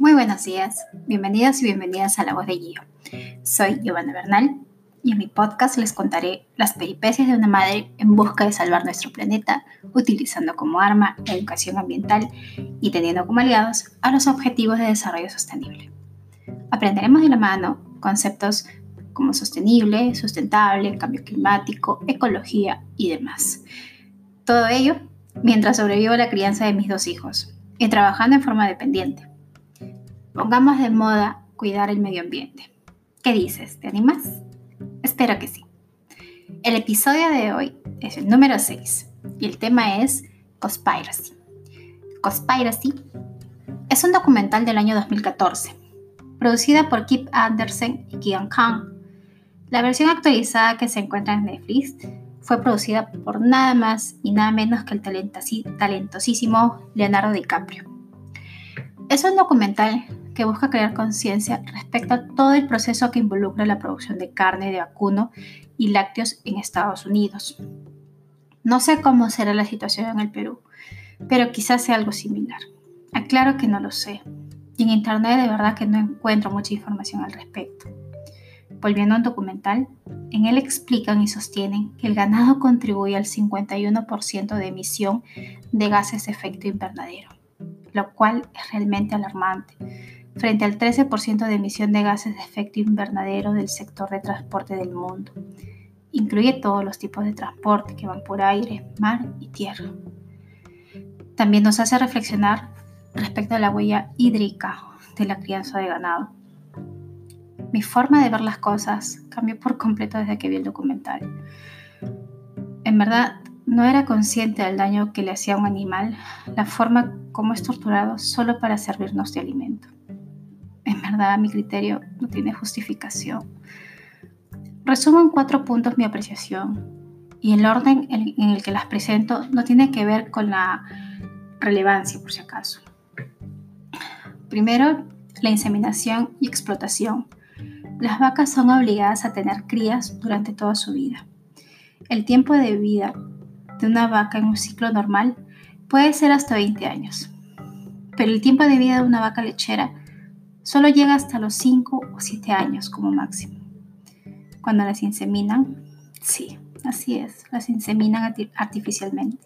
Muy buenos días, bienvenidos y bienvenidas a La Voz de Gio. Soy Giovanna Bernal y en mi podcast les contaré las peripecias de una madre en busca de salvar nuestro planeta, utilizando como arma la educación ambiental y teniendo como aliados a los objetivos de desarrollo sostenible. Aprenderemos de la mano conceptos como sostenible, sustentable, cambio climático, ecología y demás. Todo ello mientras sobrevivo a la crianza de mis dos hijos y trabajando en forma dependiente Pongamos de moda cuidar el medio ambiente. ¿Qué dices? ¿Te animas? Espero que sí. El episodio de hoy es el número 6 y el tema es Conspiracy. Conspiracy es un documental del año 2014, producida por Kip Anderson y Kian Kang. La versión actualizada que se encuentra en Netflix fue producida por nada más y nada menos que el talentosísimo Leonardo DiCaprio. Es un documental que busca crear conciencia respecto a todo el proceso que involucra la producción de carne de vacuno y lácteos en Estados Unidos. No sé cómo será la situación en el Perú, pero quizás sea algo similar. Aclaro que no lo sé, y en internet de verdad que no encuentro mucha información al respecto. Volviendo al documental, en él explican y sostienen que el ganado contribuye al 51% de emisión de gases de efecto invernadero, lo cual es realmente alarmante, frente al 13% de emisión de gases de efecto invernadero del sector de transporte del mundo. Incluye todos los tipos de transporte que van por aire, mar y tierra. También nos hace reflexionar respecto a la huella hídrica de la crianza de ganado. Mi forma de ver las cosas cambió por completo desde que vi el documental. En verdad, no era consciente del daño que le hacía a un animal la forma como es torturado solo para servirnos de alimento en verdad a mi criterio no tiene justificación. Resumo en cuatro puntos mi apreciación y el orden en el que las presento no tiene que ver con la relevancia por si acaso. Primero, la inseminación y explotación. Las vacas son obligadas a tener crías durante toda su vida. El tiempo de vida de una vaca en un ciclo normal puede ser hasta 20 años, pero el tiempo de vida de una vaca lechera solo llega hasta los 5 o 7 años como máximo. Cuando las inseminan, sí, así es, las inseminan artificialmente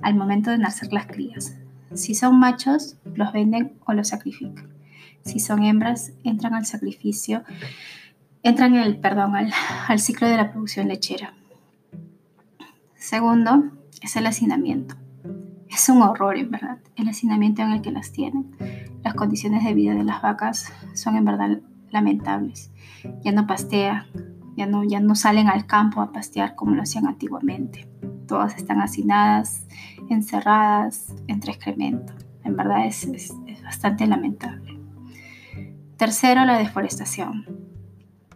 al momento de nacer las crías. Si son machos, los venden o los sacrifican. Si son hembras, entran al sacrificio, entran en el, perdón, al, al ciclo de la producción lechera. Segundo, es el hacinamiento. Es un horror, en verdad, el hacinamiento en el que las tienen las condiciones de vida de las vacas son en verdad lamentables. Ya no pastea, ya no, ya no salen al campo a pastear como lo hacían antiguamente. Todas están hacinadas, encerradas entre excremento. En verdad es, es bastante lamentable. Tercero, la deforestación.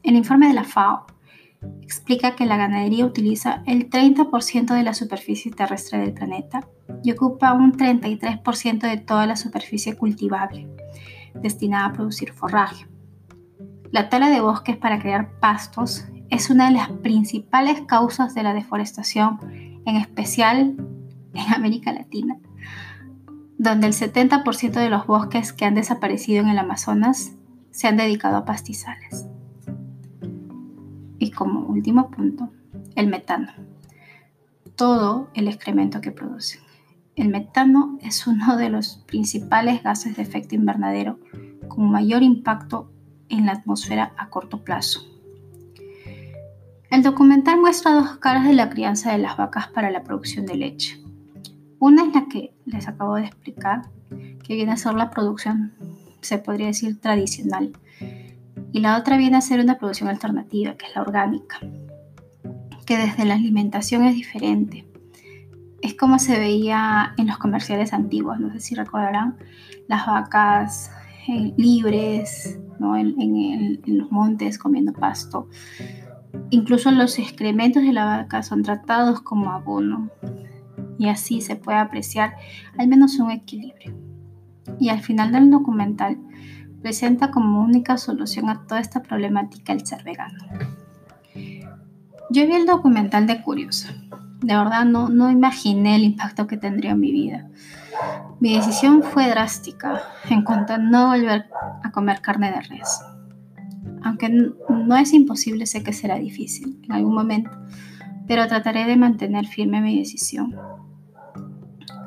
El informe de la FAO explica que la ganadería utiliza el 30% de la superficie terrestre del planeta y ocupa un 33% de toda la superficie cultivable, destinada a producir forraje. La tala de bosques para crear pastos es una de las principales causas de la deforestación, en especial en América Latina, donde el 70% de los bosques que han desaparecido en el Amazonas se han dedicado a pastizales. Y como último punto, el metano. Todo el excremento que producen. El metano es uno de los principales gases de efecto invernadero con mayor impacto en la atmósfera a corto plazo. El documental muestra dos caras de la crianza de las vacas para la producción de leche. Una es la que les acabo de explicar, que viene a ser la producción, se podría decir, tradicional, y la otra viene a ser una producción alternativa, que es la orgánica, que desde la alimentación es diferente. Es como se veía en los comerciales antiguos, no sé si recordarán, las vacas eh, libres, ¿no? en, los montes comiendo pasto. Incluso los excrementos de la vaca son tratados como abono y así se puede apreciar al menos un equilibrio. Y al final del documental presenta como única solución a toda esta problemática el ser vegano. Yo vi el documental de Curiosa De verdad no, no imaginé el impacto que tendría en mi vida. Mi decisión fue drástica en cuanto a no volver a comer carne de res. Aunque no es imposible, sé que será difícil en algún momento, pero trataré de mantener firme mi decisión.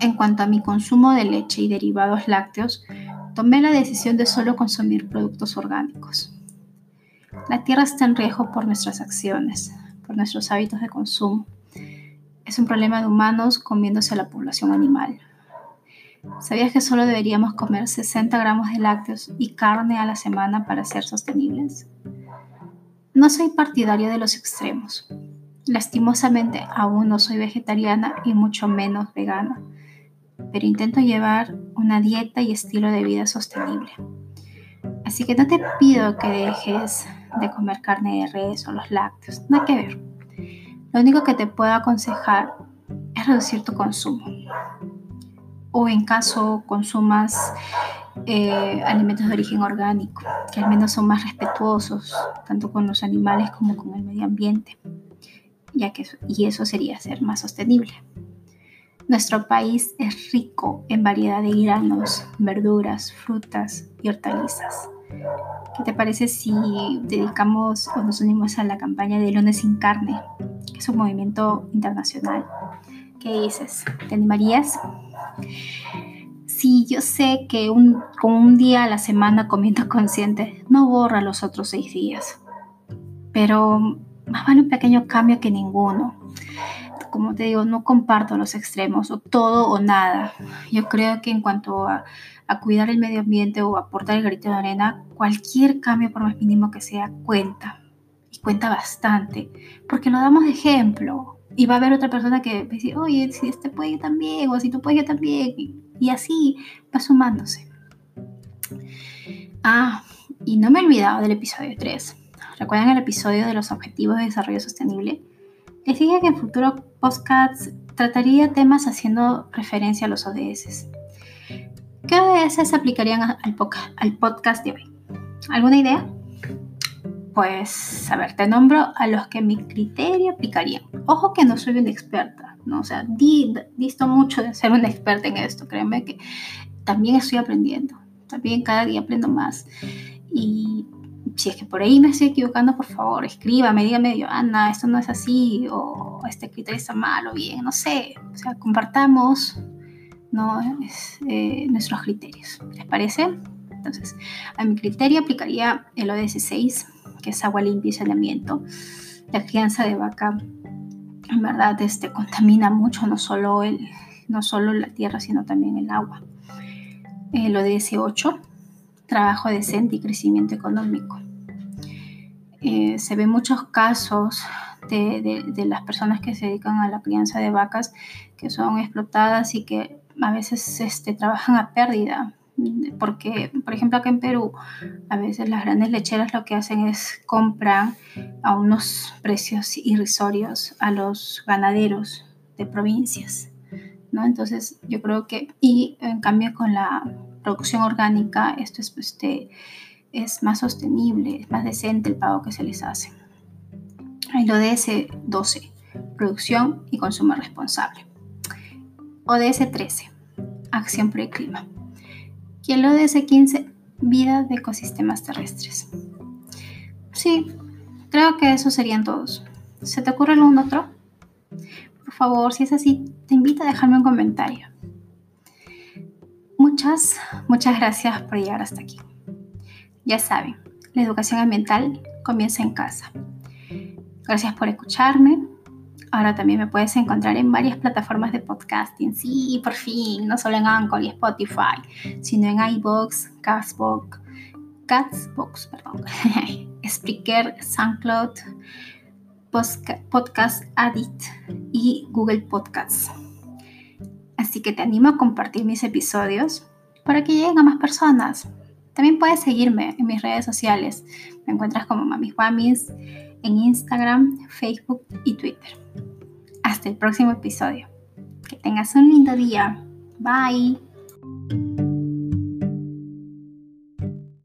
En cuanto a mi consumo de leche y derivados lácteos, tomé la decisión de solo consumir productos orgánicos. La tierra está en riesgo por nuestras acciones, por nuestros hábitos de consumo. Es un problema de humanos comiéndose a la población animal. ¿Sabías que solo deberíamos comer 60 gramos de lácteos y carne a la semana para ser sostenibles? No soy partidario de los extremos. Lastimosamente aún no soy vegetariana y mucho menos vegana, pero intento llevar una dieta y estilo de vida sostenible. Así que no te pido que dejes de comer carne de res o los lácteos, hay que ver. Lo único que te puedo aconsejar es reducir tu consumo. O en caso consumas eh, alimentos de origen orgánico, que al menos son más respetuosos tanto con los animales como con el medio ambiente, ya que y eso sería ser más sostenible. Nuestro país es rico en variedad de granos, verduras, frutas y hortalizas. ¿Qué te parece si dedicamos o nos unimos a la campaña de Lunes sin Carne, que es un movimiento internacional? ¿Qué dices? ¿Te animarías? Sí, yo sé que un, con un día a la semana comiendo consciente no borra los otros seis días, pero más vale un pequeño cambio que ninguno como te digo, no comparto los extremos, o todo o nada. Yo creo que en cuanto a, cuidar el medio ambiente o aportar el grito de arena, cualquier cambio, por más mínimo que sea, cuenta. Y cuenta bastante, porque lo damos de ejemplo. Y va a haber otra persona que va a decir, oye, si este puede también, o si tú puedes también. Y, y así va sumándose. Ah, y no me he olvidado del episodio 3. ¿Recuerdan el episodio de los Objetivos de Desarrollo Sostenible? Les dije que en futuro podcasts trataría temas haciendo referencia a los ODS. ¿Qué ODS aplicarían al, al podcast de hoy? ¿Alguna idea? Pues, a ver, te nombro a los que mi criterio aplicarían. Ojo que no soy una experta, ¿no? O sea, disto mucho de ser una experta en esto. Créeme que también estoy aprendiendo. También cada día aprendo más. Y si es que por ahí me estoy equivocando, por favor, escríbame, dígame, Ana, esto no es así, o este criterio está mal o bien, no sé. O sea, compartamos. Eh, nuestros criterios. ¿Les parece? Entonces, a mi criterio aplicaría el ODS 6, que es agua limpia y saneamiento. La crianza de vaca, en verdad, este, contamina mucho, no solo, el, no solo la tierra, sino también el agua. El ODS 8, trabajo decente y crecimiento económico. Eh, se ven muchos casos de, las personas que se dedican a la crianza de vacas que son explotadas y que a veces este, trabajan a pérdida. Porque, por ejemplo, acá en Perú, a veces las grandes lecheras lo que hacen es compran a unos precios irrisorios a los ganaderos de provincias. ¿no? Entonces, yo creo que, y en cambio con la producción orgánica, esto es, este, es más sostenible, es más decente el pago que se les hace. El ODS 12, producción y consumo responsable. ODS 13, acción por el clima. Y el ODS 15, vida de ecosistemas terrestres. Sí, creo que esos serían todos. ¿Se te ocurre algún otro? Por favor, si es así, te invito a dejarme un comentario. Muchas, muchas gracias por llegar hasta aquí. Ya saben, la educación ambiental comienza en casa. Gracias por escucharme. Ahora también me puedes encontrar en varias plataformas de podcasting. Sí, por fin, no solo en Anchor y Spotify, sino en iBox, Castbox, Catsbox, perdón, Spreaker, SoundCloud, Podcast Addict y Google Podcasts. Así que te animo a compartir mis episodios para que lleguen a más personas. También puedes seguirme en mis redes sociales. Me encuentras como Mami Juamis en Instagram, Facebook y Twitter. Hasta el próximo episodio. Que tengas un lindo día. Bye.